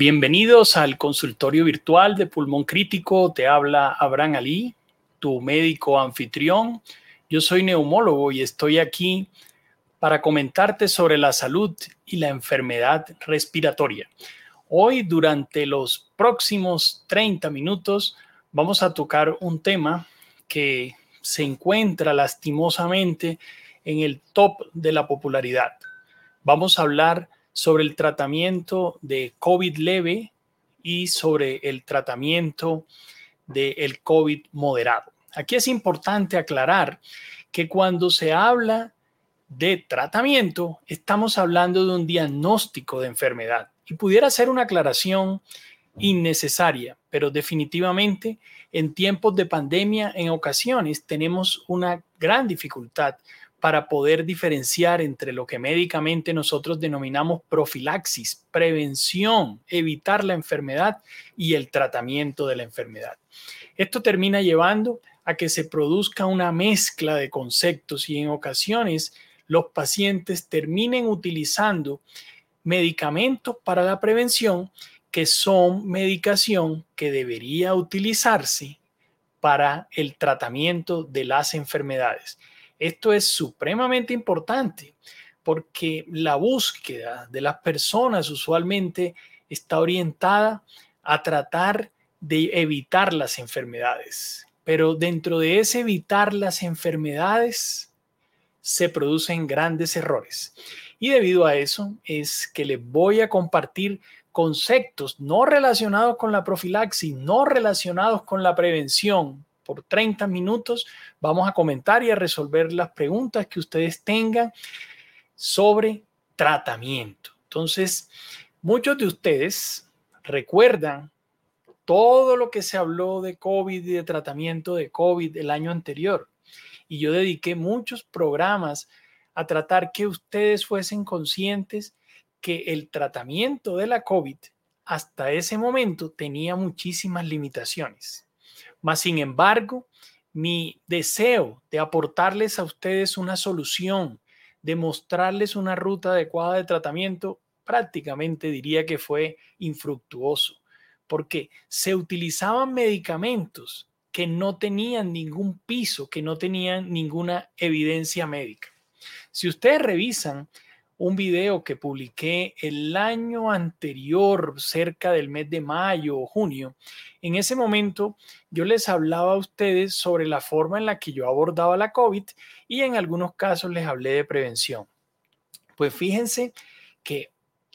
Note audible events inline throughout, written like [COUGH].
Bienvenidos al consultorio virtual de pulmón crítico. Te habla Abraham Ali, tu médico anfitrión. Yo soy neumólogo y estoy aquí para comentarte sobre la salud y la enfermedad respiratoria. Hoy, durante los próximos 30 minutos, vamos a tocar un tema que se encuentra lastimosamente en el top de la popularidad. Vamos a hablar sobre el tratamiento de COVID leve y sobre el tratamiento del COVID moderado. Aquí es importante aclarar que cuando se habla de tratamiento, estamos hablando de un diagnóstico de enfermedad y pudiera ser una aclaración innecesaria, pero definitivamente en tiempos de pandemia en ocasiones tenemos una gran dificultad para poder diferenciar entre lo que médicamente nosotros denominamos profilaxis, prevención, evitar la enfermedad y el tratamiento de la enfermedad. Esto termina llevando a que se produzca una mezcla de conceptos y en ocasiones los pacientes terminen utilizando medicamentos para la prevención que son medicación que debería utilizarse para el tratamiento de las enfermedades. Esto es supremamente importante porque la búsqueda de las personas usualmente está orientada a tratar de evitar las enfermedades. Pero dentro de ese evitar las enfermedades se producen grandes errores. Y debido a eso es que les voy a compartir conceptos no relacionados con la profilaxis, no relacionados con la prevención, por 30 minutos. Vamos a comentar y a resolver las preguntas que ustedes tengan sobre tratamiento. Entonces, muchos de ustedes recuerdan todo lo que se habló de COVID y de tratamiento de COVID el año anterior. Y yo dediqué muchos programas a tratar que ustedes fuesen conscientes que el tratamiento de la COVID hasta ese momento tenía muchísimas limitaciones. Mas, sin embargo, mi deseo de aportarles a ustedes una solución, de mostrarles una ruta adecuada de tratamiento, prácticamente diría que fue infructuoso, porque se utilizaban medicamentos que no tenían ningún piso, que no tenían ninguna evidencia médica. Si ustedes revisan un video que publiqué el año anterior, cerca del mes de mayo o junio. En ese momento yo les hablaba a ustedes sobre la forma en la que yo abordaba la COVID y en algunos casos les hablé de prevención. Pues fíjense que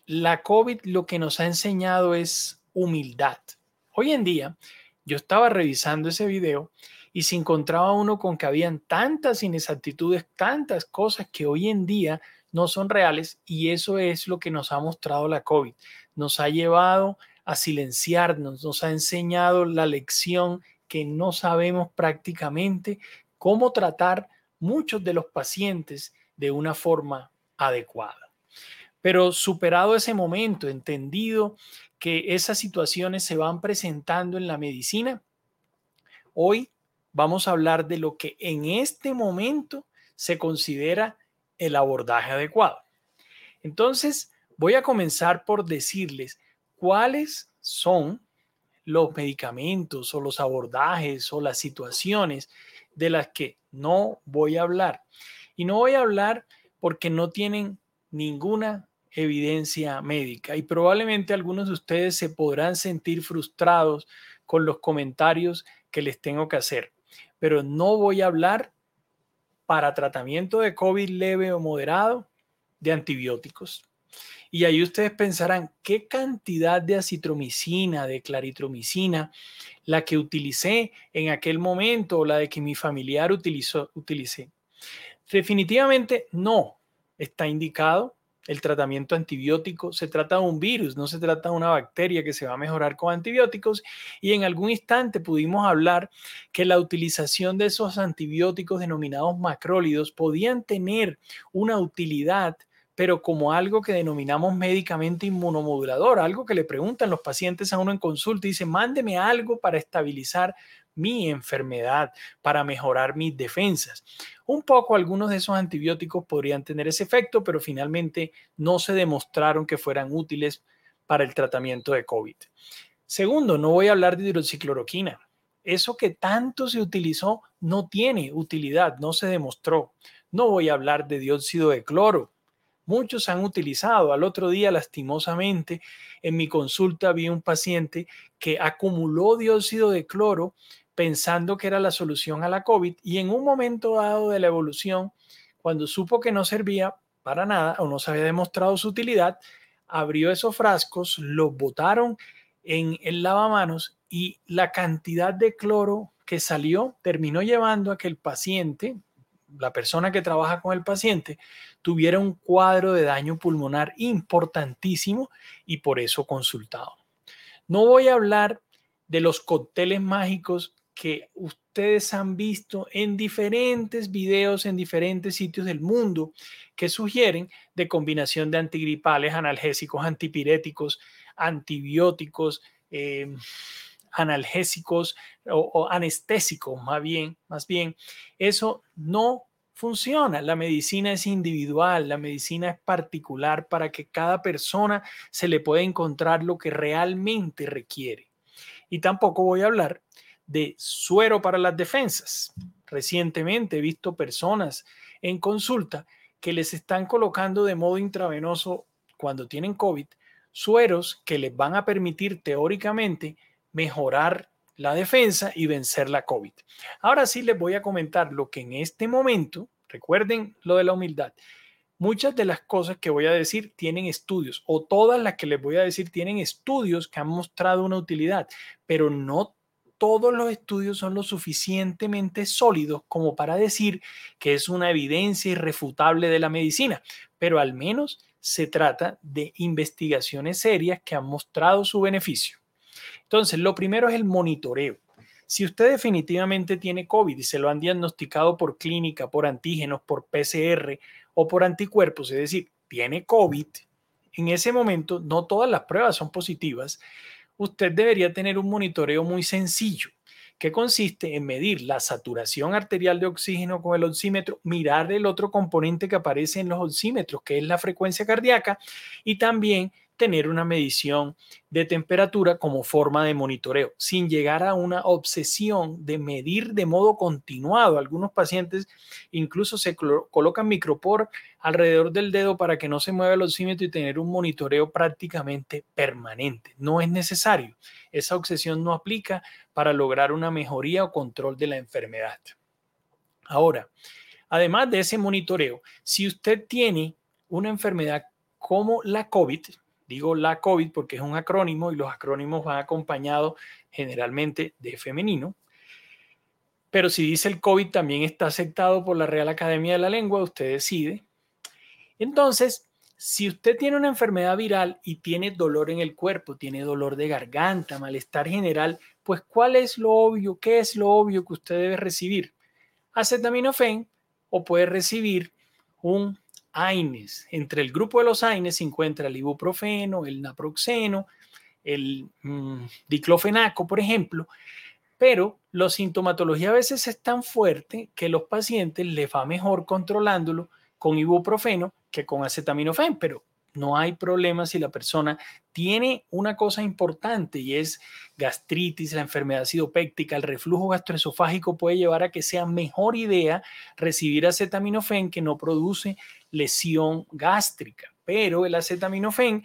la COVID lo que nos ha enseñado es humildad. Hoy en día yo estaba revisando ese video y se encontraba uno con que habían tantas inexactitudes, tantas cosas que hoy en día no son reales y eso es lo que nos ha mostrado la COVID. Nos ha llevado a silenciarnos, nos ha enseñado la lección que no sabemos prácticamente cómo tratar muchos de los pacientes de una forma adecuada. Pero superado ese momento, entendido que esas situaciones se van presentando en la medicina, hoy vamos a hablar de lo que en este momento se considera el abordaje adecuado. Entonces, voy a comenzar por decirles cuáles son los medicamentos o los abordajes o las situaciones de las que no voy a hablar. Y no voy a hablar porque no tienen ninguna evidencia médica y probablemente algunos de ustedes se podrán sentir frustrados con los comentarios que les tengo que hacer, pero no voy a hablar para tratamiento de COVID leve o moderado de antibióticos. Y ahí ustedes pensarán, ¿qué cantidad de acitromicina, de claritromicina, la que utilicé en aquel momento o la de que mi familiar utilizó, utilicé? Definitivamente no está indicado el tratamiento antibiótico. Se trata de un virus, no se trata de una bacteria que se va a mejorar con antibióticos. Y en algún instante pudimos hablar que la utilización de esos antibióticos denominados macrólidos podían tener una utilidad pero como algo que denominamos médicamente inmunomodulador, algo que le preguntan los pacientes a uno en consulta y dicen, mándeme algo para estabilizar mi enfermedad, para mejorar mis defensas. Un poco algunos de esos antibióticos podrían tener ese efecto, pero finalmente no se demostraron que fueran útiles para el tratamiento de COVID. Segundo, no voy a hablar de hidroxicloroquina. Eso que tanto se utilizó no tiene utilidad, no se demostró. No voy a hablar de dióxido de cloro. Muchos han utilizado. Al otro día, lastimosamente, en mi consulta vi un paciente que acumuló dióxido de cloro pensando que era la solución a la COVID y en un momento dado de la evolución, cuando supo que no servía para nada o no se había demostrado su utilidad, abrió esos frascos, los botaron en el lavamanos y la cantidad de cloro que salió terminó llevando a que el paciente, la persona que trabaja con el paciente, tuviera un cuadro de daño pulmonar importantísimo y por eso consultado. No voy a hablar de los cócteles mágicos que ustedes han visto en diferentes videos en diferentes sitios del mundo que sugieren de combinación de antigripales, analgésicos, antipiréticos, antibióticos, em, analgésicos o, anestésicos, más bien, más bien, eso no funciona. La medicina es individual, la medicina es particular para que cada persona se le pueda encontrar lo que realmente requiere. Y tampoco voy a hablar de suero para las defensas. Recientemente he visto personas en consulta que les están colocando de modo intravenoso cuando tienen COVID sueros que les van a permitir teóricamente mejorar la defensa y vencer la COVID. Ahora sí les voy a comentar lo que en este momento, recuerden lo de la humildad, muchas de las cosas que voy a decir tienen estudios o todas las que les voy a decir tienen estudios que han mostrado una utilidad, pero no todos los estudios son lo suficientemente sólidos como para decir que es una evidencia irrefutable de la medicina, pero al menos se trata de investigaciones serias que han mostrado su beneficio. Entonces, lo primero es el monitoreo. Si usted definitivamente tiene COVID y se lo han diagnosticado por clínica, por antígenos, por PCR o por anticuerpos, es decir, tiene COVID, en ese momento no todas las pruebas son positivas, usted debería tener un monitoreo muy sencillo que consiste en medir la saturación arterial de oxígeno con el oxímetro, mirar el otro componente que aparece en los oxímetros, que es la frecuencia cardíaca, y también tener una medición de temperatura como forma de monitoreo, sin llegar a una obsesión de medir de modo continuado. Algunos pacientes incluso se colocan micropor alrededor del dedo para que no se mueva el oxímetro y tener un monitoreo prácticamente permanente. No es necesario. Esa obsesión no aplica para lograr una mejoría o control de la enfermedad. Ahora, además de ese monitoreo, si usted tiene una enfermedad como la COVID, Digo la COVID porque es un acrónimo y los acrónimos van acompañados generalmente de femenino. Pero si dice el COVID también está aceptado por la Real Academia de la Lengua, usted decide. Entonces, si usted tiene una enfermedad viral y tiene dolor en el cuerpo, tiene dolor de garganta, malestar general, pues ¿cuál es lo obvio? ¿Qué es lo obvio que usted debe recibir? Acetaminofén o puede recibir un AINES. Entre el grupo de los AINES se encuentra el ibuprofeno, el naproxeno, el mm, diclofenaco, por ejemplo, pero la sintomatología a veces es tan fuerte que los pacientes les va mejor controlándolo con ibuprofeno que con acetaminofén, pero no hay problema si la persona tiene una cosa importante y es gastritis, la enfermedad acidopéctica, el reflujo gastroesofágico puede llevar a que sea mejor idea recibir acetaminofén que no produce lesión gástrica, pero el acetaminofén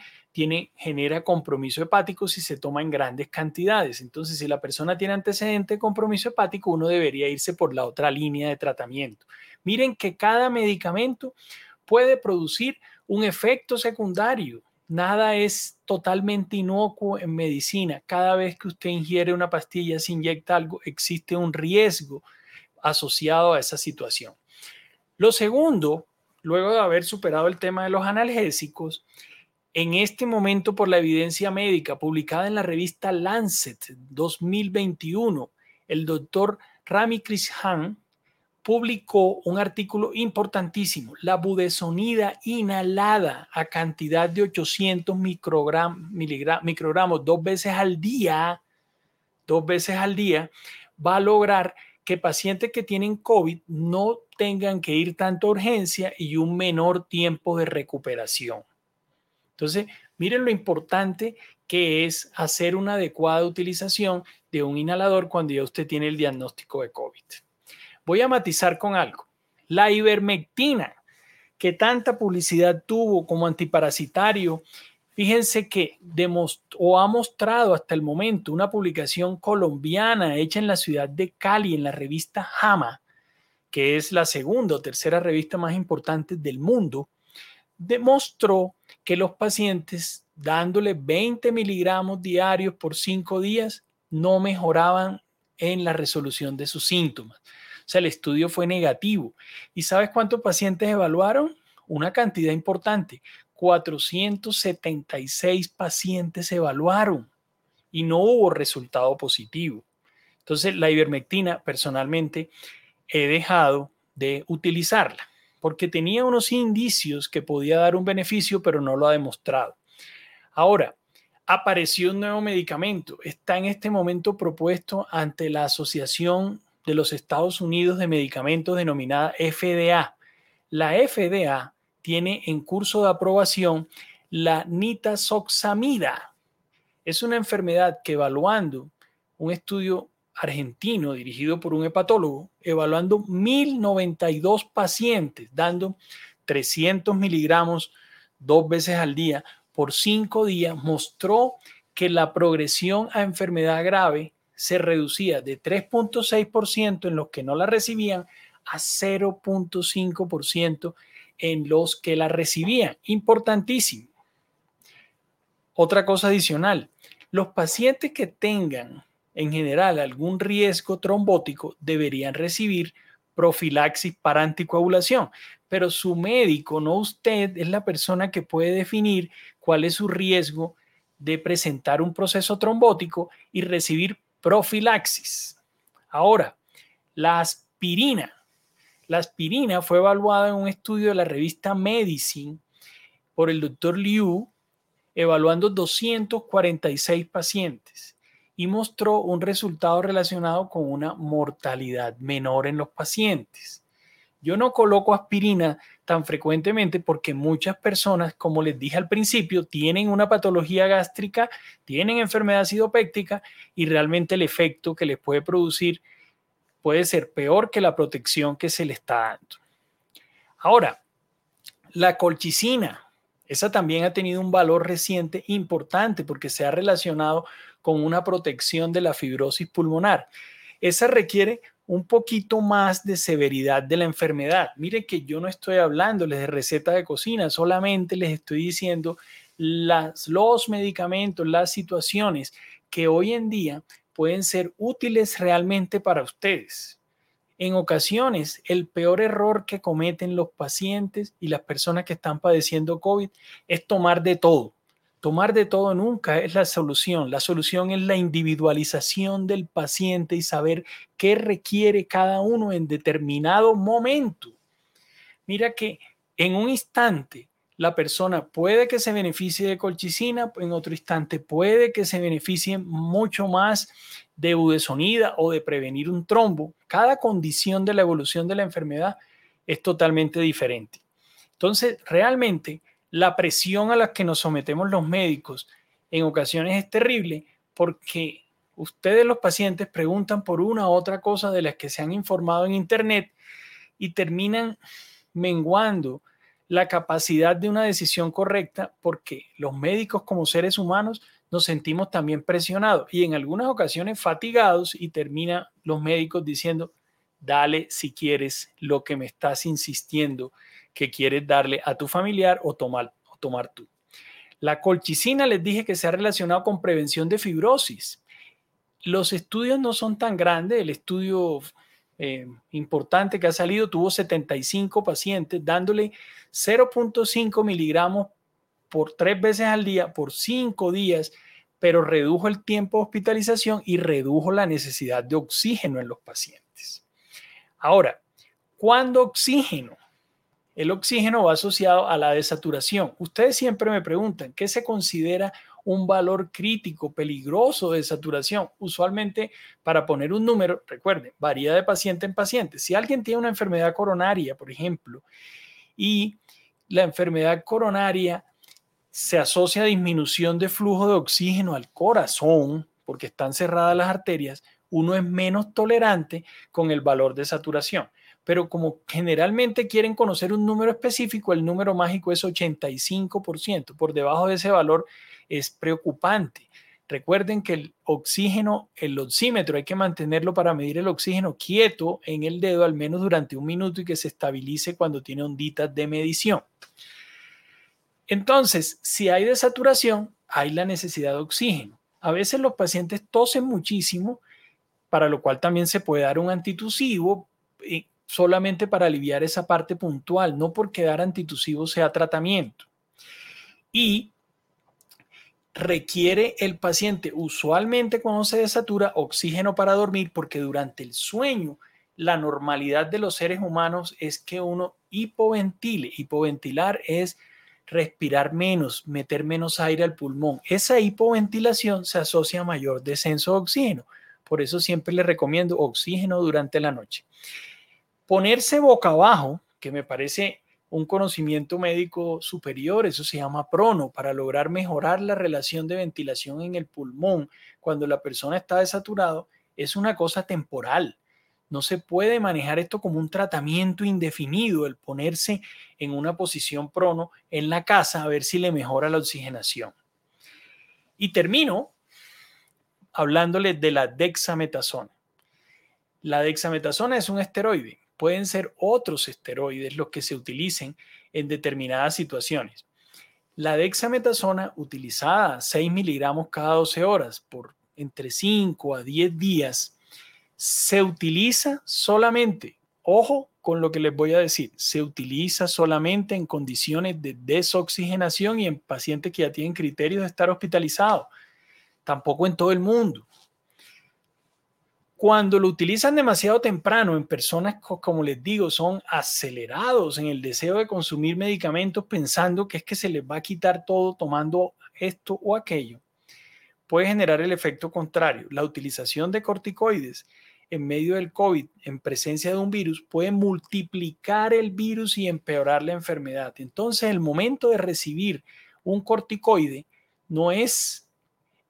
genera compromiso hepático si se toma en grandes cantidades. Entonces, si la persona tiene antecedente de compromiso hepático, uno debería irse por la otra línea de tratamiento. Miren que cada medicamento puede producir un efecto secundario. Nada es totalmente inocuo en medicina. Cada vez que usted ingiere una pastilla, se inyecta algo, existe un riesgo asociado a esa situación. Lo segundo, luego de haber superado el tema de los analgésicos, en este momento por la evidencia médica publicada en la revista Lancet 2021, el doctor Rami Krishan publicó un artículo importantísimo, la budesonida inhalada a cantidad de 800 microgramos dos veces al día, dos veces al día, va a lograr que pacientes que tienen COVID no tengan que ir tanto a urgencia y un menor tiempo de recuperación. Entonces, Miren lo importante que es hacer una adecuada utilización de un inhalador cuando ya usted tiene el diagnóstico de COVID. Voy a matizar con algo. La ivermectina, que tanta publicidad tuvo como antiparasitario, fíjense que ha mostrado hasta el momento una publicación colombiana hecha en la ciudad de Cali, en la revista JAMA, que es la segunda o tercera revista más importante del mundo, demostró que los pacientes dándole 20 miligramos diarios por cinco días no mejoraban en la resolución de sus síntomas. Sea, el estudio fue negativo. ¿Y sabes cuántos pacientes evaluaron? Una cantidad importante. 476 pacientes evaluaron y no hubo resultado positivo. Entonces, la ivermectina, personalmente, he dejado de utilizarla porque tenía unos indicios que podía dar un beneficio, pero no lo ha demostrado. Ahora, apareció un nuevo medicamento. Está en este momento propuesto ante la Asociación de los Estados Unidos de Medicamentos denominada FDA. La FDA tiene en curso de aprobación la nitazoxamida. Es una enfermedad que evaluando un estudio argentino dirigido por un hepatólogo, evaluando 1092 pacientes, dando 300 miligramos dos veces al día por cinco días, mostró que la progresión a enfermedad grave se reducía de 3.6% en los que no la recibían a 0.5% en los que la recibían. Importantísimo. Otra cosa adicional, los pacientes que tengan en general algún riesgo trombótico, deberían recibir profilaxis para anticoagulación. Pero su médico, no usted, es la persona que puede definir cuál es su riesgo de presentar un proceso trombótico y recibir profilaxis. Ahora, la aspirina. La aspirina fue evaluada en un estudio de la revista Medicine por el doctor Liu, evaluando 246 pacientes y mostró un resultado relacionado con una mortalidad menor en los pacientes. Yo no coloco aspirina tan frecuentemente porque muchas personas, como les dije al principio, tienen una patología gástrica, tienen enfermedad acidopéctica y realmente el efecto que les puede producir puede ser peor que la protección que se le está dando. Ahora, la colchicina, esa también ha tenido un valor reciente importante porque se ha relacionado con una protección de la fibrosis pulmonar. Esa requiere un poquito más de severidad de la enfermedad. Mire que yo no estoy hablándoles de receta de cocina, solamente les estoy diciendo las, los medicamentos, las situaciones que hoy en día pueden ser útiles realmente para ustedes. En ocasiones, el peor error que cometen los pacientes y las personas que están padeciendo COVID es tomar de todo. Tomar de todo nunca es la solución. La solución es la individualización del paciente y saber qué requiere cada uno en determinado momento. Mira que en un instante la persona puede que se beneficie de colchicina, en otro instante puede que se beneficie mucho más de budesonida o de prevenir un trombo. Cada condición de la evolución de la enfermedad es totalmente diferente. Entonces, realmente la presión a la que nos sometemos los médicos en ocasiones es terrible porque ustedes los pacientes preguntan por una u otra cosa de las que se han informado en Internet y terminan menguando la capacidad de una decisión correcta porque los médicos como seres humanos nos sentimos también presionados y en algunas ocasiones fatigados y termina los médicos diciendo, dale si quieres lo que me estás insistiendo que quieres darle a tu familiar o tomar, o tomar tú. La colchicina les dije que se ha relacionado con prevención de fibrosis. Los estudios no son tan grandes. El estudio eh, importante que ha salido tuvo 75 pacientes dándole 0.5 miligramos por tres veces al día por cinco días, pero redujo el tiempo de hospitalización y redujo la necesidad de oxígeno en los pacientes. Ahora, ¿cuándo oxígeno? El oxígeno va asociado a la desaturación. Ustedes siempre me preguntan, ¿qué se considera un valor crítico, peligroso de saturación? Usualmente, para poner un número, recuerden, varía de paciente en paciente. Si alguien tiene una enfermedad coronaria, por ejemplo, y la enfermedad coronaria se asocia a disminución de flujo de oxígeno al corazón, porque están cerradas las arterias, uno es menos tolerante con el valor de saturación. Pero como generalmente quieren conocer un número específico, el número mágico es 85%. Por debajo de ese valor es preocupante. Recuerden que el oxígeno, el oxímetro, hay que mantenerlo para medir el oxígeno quieto en el dedo al menos durante un minuto y que se estabilice cuando tiene onditas de medición. Entonces, si hay desaturación, hay la necesidad de oxígeno. A veces los pacientes tosen muchísimo, para lo cual también se puede dar un antitusivo eh, solamente para aliviar esa parte puntual, no porque dar antitusivo sea tratamiento. Y requiere el paciente usualmente cuando se desatura oxígeno para dormir porque durante el sueño la normalidad de los seres humanos es que uno hipoventile. Hipoventilar es respirar menos, meter menos aire al pulmón. Esa hipoventilación se asocia a mayor descenso de oxígeno. Por eso siempre le recomiendo oxígeno durante la noche. Ponerse boca abajo, que me parece un conocimiento médico superior, eso se llama prono, para lograr mejorar la relación de ventilación en el pulmón cuando la persona está desaturado, es una cosa temporal. No se puede manejar esto como un tratamiento indefinido, el ponerse en una posición prono en la casa a ver si le mejora la oxigenación. Y termino hablándole de la dexametasona. La dexametasona es un esteroide. Pueden ser otros esteroides los que se utilicen en determinadas situaciones. La dexametasona utilizada 6 miligramos cada 12 horas por entre 5 a 10 días se utiliza solamente, ojo con lo que les voy a decir, se utiliza solamente en condiciones de desoxigenación y en pacientes que ya tienen criterios de estar hospitalizados, tampoco en todo el mundo. Cuando lo utilizan demasiado temprano en personas, como les digo, son acelerados en el deseo de consumir medicamentos pensando que es que se les va a quitar todo tomando esto o aquello, puede generar el efecto contrario. La utilización de corticoides en medio del COVID, en presencia de un virus, puede multiplicar el virus y empeorar la enfermedad. Entonces, el momento de recibir un corticoide no es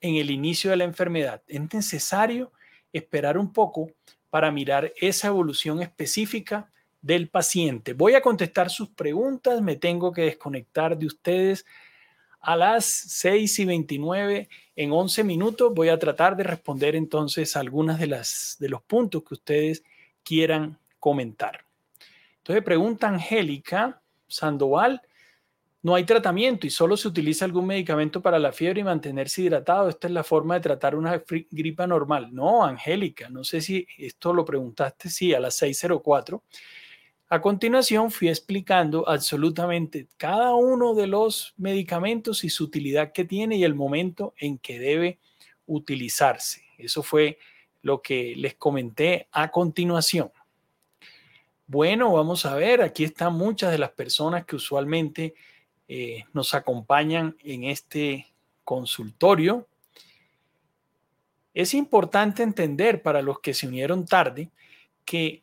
en el inicio de la enfermedad. Es necesario esperar un poco para mirar esa evolución específica del paciente. Voy a contestar sus preguntas, me tengo que desconectar de ustedes a las 6 y 29 en 11 minutos. Voy a tratar de responder entonces algunas de, las, de los puntos que ustedes quieran comentar. Entonces pregunta Angélica Sandoval, no hay tratamiento y solo se utiliza algún medicamento para la fiebre y mantenerse hidratado. Esta es la forma de tratar una gripa normal. No, Angélica, no sé si esto lo preguntaste, sí, a las 604. A continuación fui explicando absolutamente cada uno de los medicamentos y su utilidad que tiene y el momento en que debe utilizarse. Eso fue lo que les comenté a continuación. Bueno, vamos a ver, aquí están muchas de las personas que usualmente eh, nos acompañan en este consultorio. Es importante entender para los que se unieron tarde que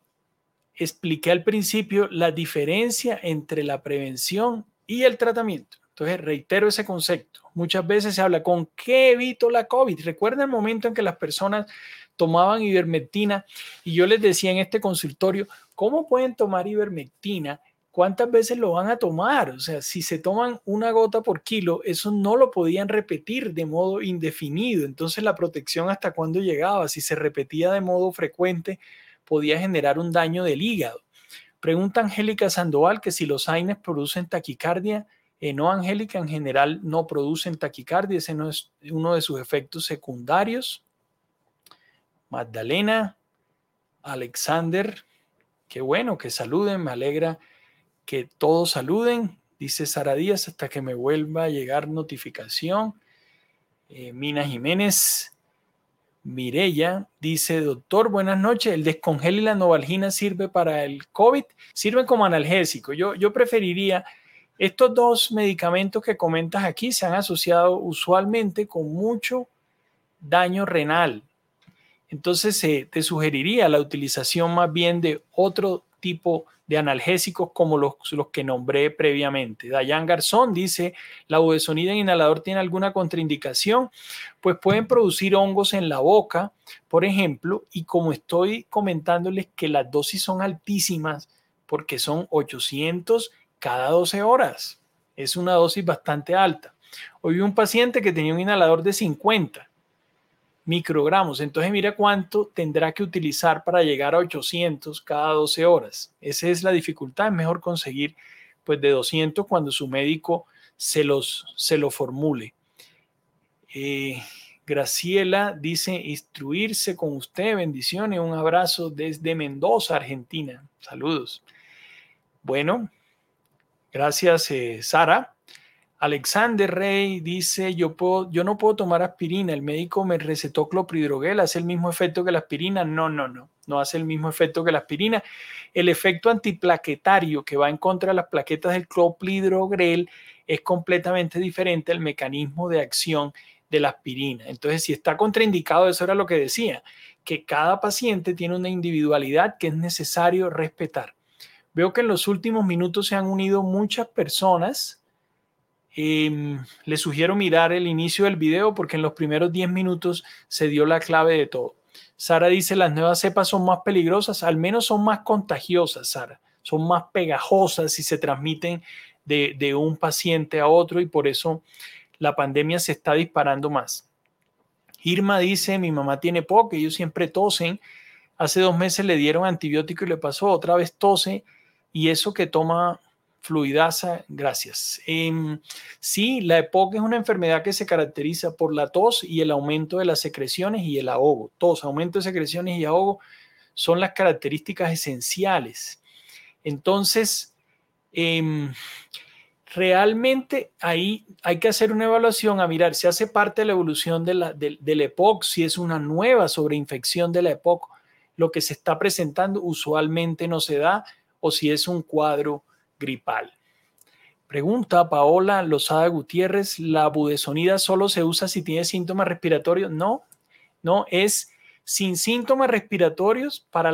expliqué al principio la diferencia entre la prevención y el tratamiento. Entonces, reitero ese concepto. Muchas veces se habla con qué evito la COVID. Recuerda el momento en que las personas tomaban ivermectina y yo les decía en este consultorio, ¿cómo pueden tomar ivermectina? ¿Cuántas veces lo van a tomar? O sea, si se toman una gota por kilo, eso no lo podían repetir de modo indefinido. Entonces, la protección hasta cuándo llegaba, si se repetía de modo frecuente, podía generar un daño del hígado. Pregunta Angélica Sandoval que si los AINES producen taquicardia. Eh, no, Angélica, en general no producen taquicardia, ese no es uno de sus efectos secundarios. Magdalena, Alexander, qué bueno que saluden, me alegra que todos saluden, dice Sara Díaz, hasta que me vuelva a llegar notificación. Eh, Mina Jiménez, Mirella dice, doctor, buenas noches, ¿el descongel y la novalgina sirve para el COVID? Sirve como analgésico. Yo, yo preferiría, estos dos medicamentos que comentas aquí se han asociado usualmente con mucho daño renal. Entonces te sugeriría la utilización más bien de otro tipo de analgésicos como los, los que nombré previamente. Dayan Garzón dice, ¿la budesonida en inhalador tiene alguna contraindicación? Pues pueden producir hongos en la boca, por ejemplo, y como estoy comentándoles que las dosis son altísimas, porque son 800 cada 12 horas. Es una dosis bastante alta. Hoy vi un paciente que tenía un inhalador de 50 microgramos. Entonces mira cuánto tendrá que utilizar para llegar a 800 cada 12 horas. Esa es la dificultad. Es mejor conseguir pues de 200 cuando su médico se, los, se lo formule. Eh, Graciela dice instruirse con usted. Bendiciones. Un abrazo desde Mendoza, Argentina. Saludos. Bueno, gracias eh, Sara. Alexander Rey dice, yo, puedo, yo no puedo tomar aspirina, el médico me recetó clopridogrel, ¿hace el mismo efecto que la aspirina? No, no, no, no hace el mismo efecto que la aspirina. El efecto antiplaquetario que va en contra de las plaquetas del clopidogrel es completamente diferente al mecanismo de acción de la aspirina. Entonces, si está contraindicado, eso era lo que decía, que cada paciente tiene una individualidad que es necesario respetar. Veo que en los últimos minutos se han unido muchas personas Em, le sugiero mirar el inicio del video porque en los primeros 10 minutos se dio la clave de todo. Sara dice, las nuevas cepas son más peligrosas, al menos son más contagiosas, Sara, son más pegajosas y se transmiten de, de un paciente a otro y por eso la pandemia se está disparando más. Irma dice, mi mamá tiene poco, ellos siempre tosen. Hace dos meses le dieron antibiótico y le pasó, otra vez tose y eso que toma fluidasa, gracias. Em, sí, la EPOC es una enfermedad que se caracteriza por la tos y el aumento de las secreciones y el ahogo. Tos, aumento de secreciones y ahogo son las características esenciales. Entonces, em, realmente ahí hay que hacer una evaluación a mirar si hace parte de la evolución de la, de, de la EPOC, si es una nueva sobreinfección de la EPOC, lo que se está presentando usualmente no se da, o si es un cuadro gripal. Pregunta Paola Lozada Gutiérrez, ¿la budesonida solo se usa si tiene síntomas respiratorios? No, no, es sin síntomas respiratorios para,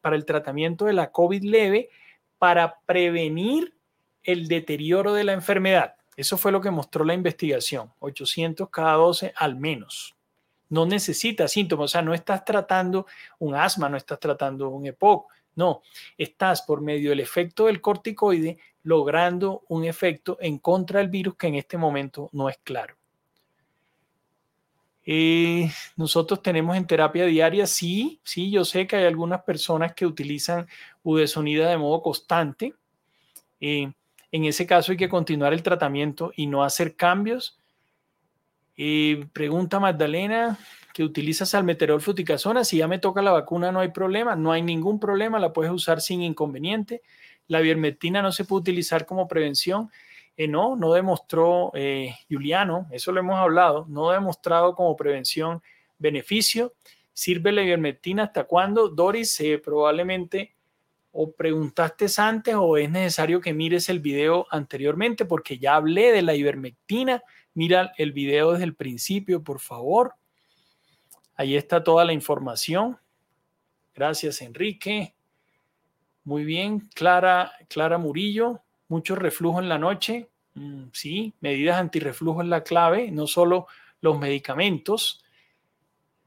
para el tratamiento de la COVID leve para prevenir el deterioro de la enfermedad. Eso fue lo que mostró la investigación, 800 cada 12 al menos. No necesita síntomas, o sea, no estás tratando un asma, no estás tratando un EPOC, no, estás por medio del efecto del corticoide logrando un efecto en contra del virus que en este momento no es claro. Eh, nosotros tenemos en terapia diaria, sí, sí, yo sé que hay algunas personas que utilizan udesonida de modo constante. Eh, en ese caso hay que continuar el tratamiento y no hacer cambios. Eh, pregunta Magdalena, que utiliza salmeterol fluticasona, si ya me toca la vacuna no hay problema, no hay ningún problema, la puedes usar sin inconveniente. La biermetina no se puede utilizar como prevención. Eh, no, no demostró, eh, Juliano, eso lo hemos hablado, no ha demostrado como prevención beneficio. ¿Sirve la ivermectina hasta cuándo? Doris, eh, probablemente o preguntaste antes o es necesario que mires el video anteriormente porque ya hablé de la ivermectina. Mira el video desde el principio, por favor. Ahí está toda la información. Gracias, Enrique. Muy bien, Clara, Clara Murillo. Mucho reflujo en la noche. Mm, sí, medidas antirreflujo es la clave, no solo los medicamentos.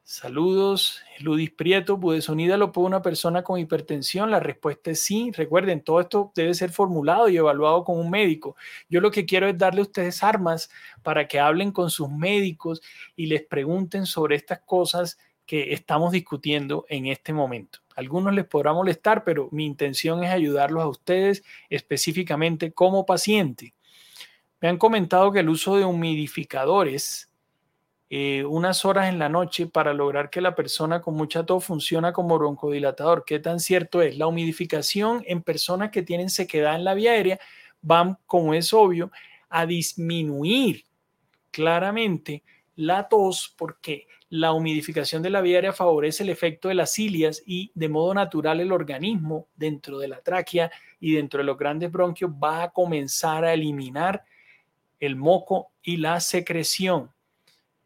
Saludos, Ludis Prieto, ¿budesonida lo puede una persona con hipertensión? La respuesta es sí. Recuerden, todo esto debe ser formulado y evaluado con un médico. Yo lo que quiero es darle a ustedes armas para que hablen con sus médicos y les pregunten sobre estas cosas que estamos discutiendo en este momento. algunos les podrá molestar, pero mi intención es ayudarlos a ustedes específicamente como paciente. Me han comentado que el uso de humidificadores eh, unas horas en la noche para lograr que la persona con mucha tos funciona como broncodilatador. ¿Qué tan cierto es? La humidificación en personas que tienen sequedad en la vía aérea van, como es obvio, a disminuir claramente la tos porque la humidificación de la vía aérea favorece el efecto de las cilias y de modo natural el organismo dentro de la tráquea y dentro de los grandes bronquios va a comenzar a eliminar el moco y la secreción.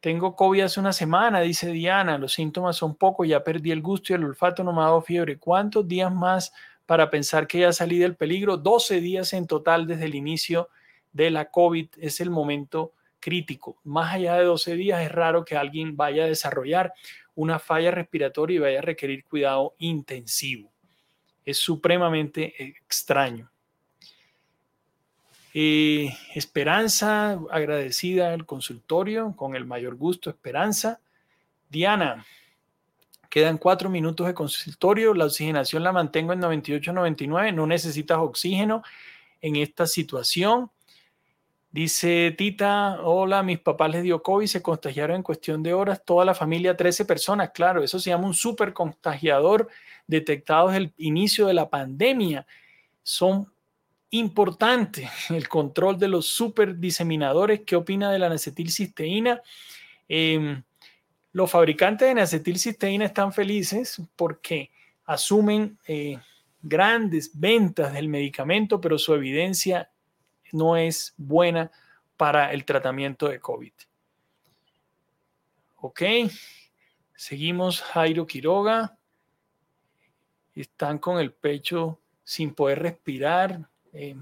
Tengo COVID hace una semana, dice Diana. Los síntomas son pocos, ya perdí el gusto y el olfato, no me ha dado fiebre. ¿Cuántos días más para pensar que ya salí del peligro. 12 días en total desde el inicio de la COVID es el momento crítico. Más allá de 12 días es raro que alguien vaya a desarrollar una falla respiratoria y vaya a requerir cuidado intensivo. Es supremamente extraño. Eh, Esperanza, agradecida al consultorio, con el mayor gusto, Esperanza. Diana, quedan cuatro minutos de consultorio, la oxigenación la mantengo en 98-99, no necesitas oxígeno en esta situación. Dice Tita, hola, mis papás les dio COVID, se contagiaron en cuestión de horas, toda la familia, 13 personas, claro, eso se llama un super contagiador detectado desde el inicio de la pandemia. Son importantes el control de los super diseminadores. ¿Qué opina de la acetilcisteína? Em, los fabricantes de acetilcisteína están felices porque asumen eh, grandes ventas del medicamento, pero su evidencia no es buena para el tratamiento de COVID. Ok, seguimos Jairo Quiroga. Están con el pecho sin poder respirar. Eh,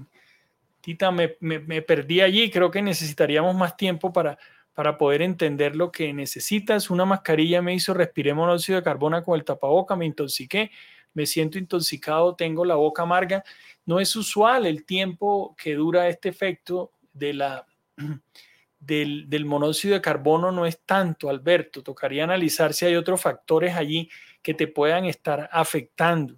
Tita, me, perdí allí. Creo que necesitaríamos más tiempo para, para poder entender lo que necesitas. Una mascarilla me hizo, respiré monóxido de carbono con el tapaboca, me intoxiqué, me siento intoxicado, tengo la boca amarga. No es usual el tiempo que dura este efecto de la, [CLEARS THROAT] del, del, monóxido de carbono, no es tanto, Alberto. Tocaría analizar si hay otros factores allí que te puedan estar afectando.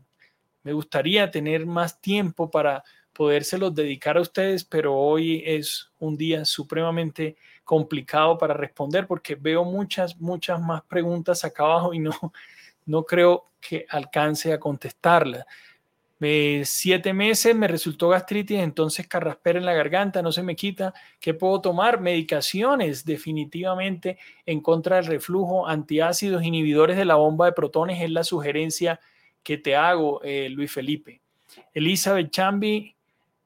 Me gustaría tener más tiempo para podérselos dedicar a ustedes, pero hoy es un día supremamente complicado para responder porque veo muchas, muchas más preguntas acá abajo y no, [LAUGHS] no creo que alcance a contestarlas siete meses me resultó gastritis, entonces carraspera en la garganta, no se me quita. ¿Qué puedo tomar? Medicaciones, definitivamente en contra del reflujo, antiácidos, inhibidores de la bomba de protones es la sugerencia que te hago, eh, Luis Felipe. Elizabeth Chambi,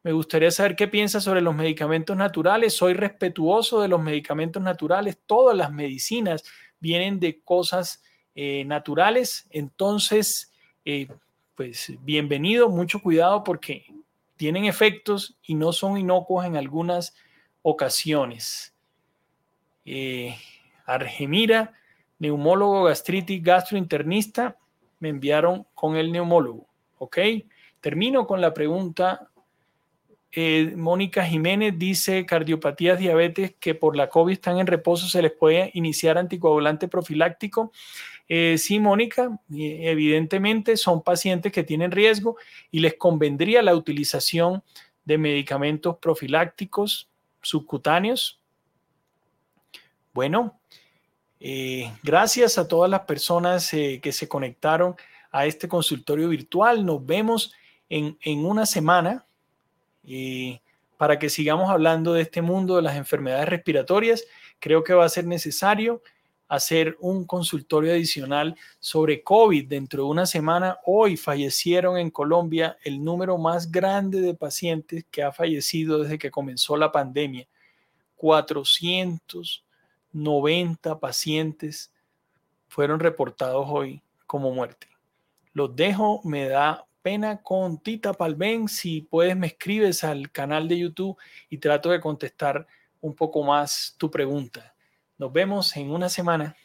me gustaría saber qué piensas sobre los medicamentos naturales. Soy respetuoso de los medicamentos naturales. Todas las medicinas vienen de cosas eh, naturales. Entonces, eh, pues bienvenido, mucho cuidado porque tienen efectos y no son inocuos en algunas ocasiones. Eh, Argemira, neumólogo, gastritis, gastrointernista, me enviaron con el neumólogo. ¿Ok? Termino con la pregunta. Eh, Mónica Jiménez dice, cardiopatías, diabetes que por la COVID están en reposo, ¿se les puede iniciar anticoagulante profiláctico? Eh, sí, Mónica, evidentemente son pacientes que tienen riesgo y les convendría la utilización de medicamentos profilácticos subcutáneos. Bueno, eh, gracias a todas las personas que se conectaron a este consultorio virtual. Nos vemos en una semana para que sigamos hablando de este mundo de las enfermedades respiratorias. Creo que va a ser necesario hacer un consultorio adicional sobre COVID dentro de una semana. Hoy fallecieron en Colombia el número más grande de pacientes que ha fallecido desde que comenzó la pandemia. 490 pacientes fueron reportados hoy como muerte. Los dejo, me da pena con Tita Palben. Si puedes, me escribes al canal de YouTube y trato de contestar un poco más tu pregunta. Nos vemos en una semana.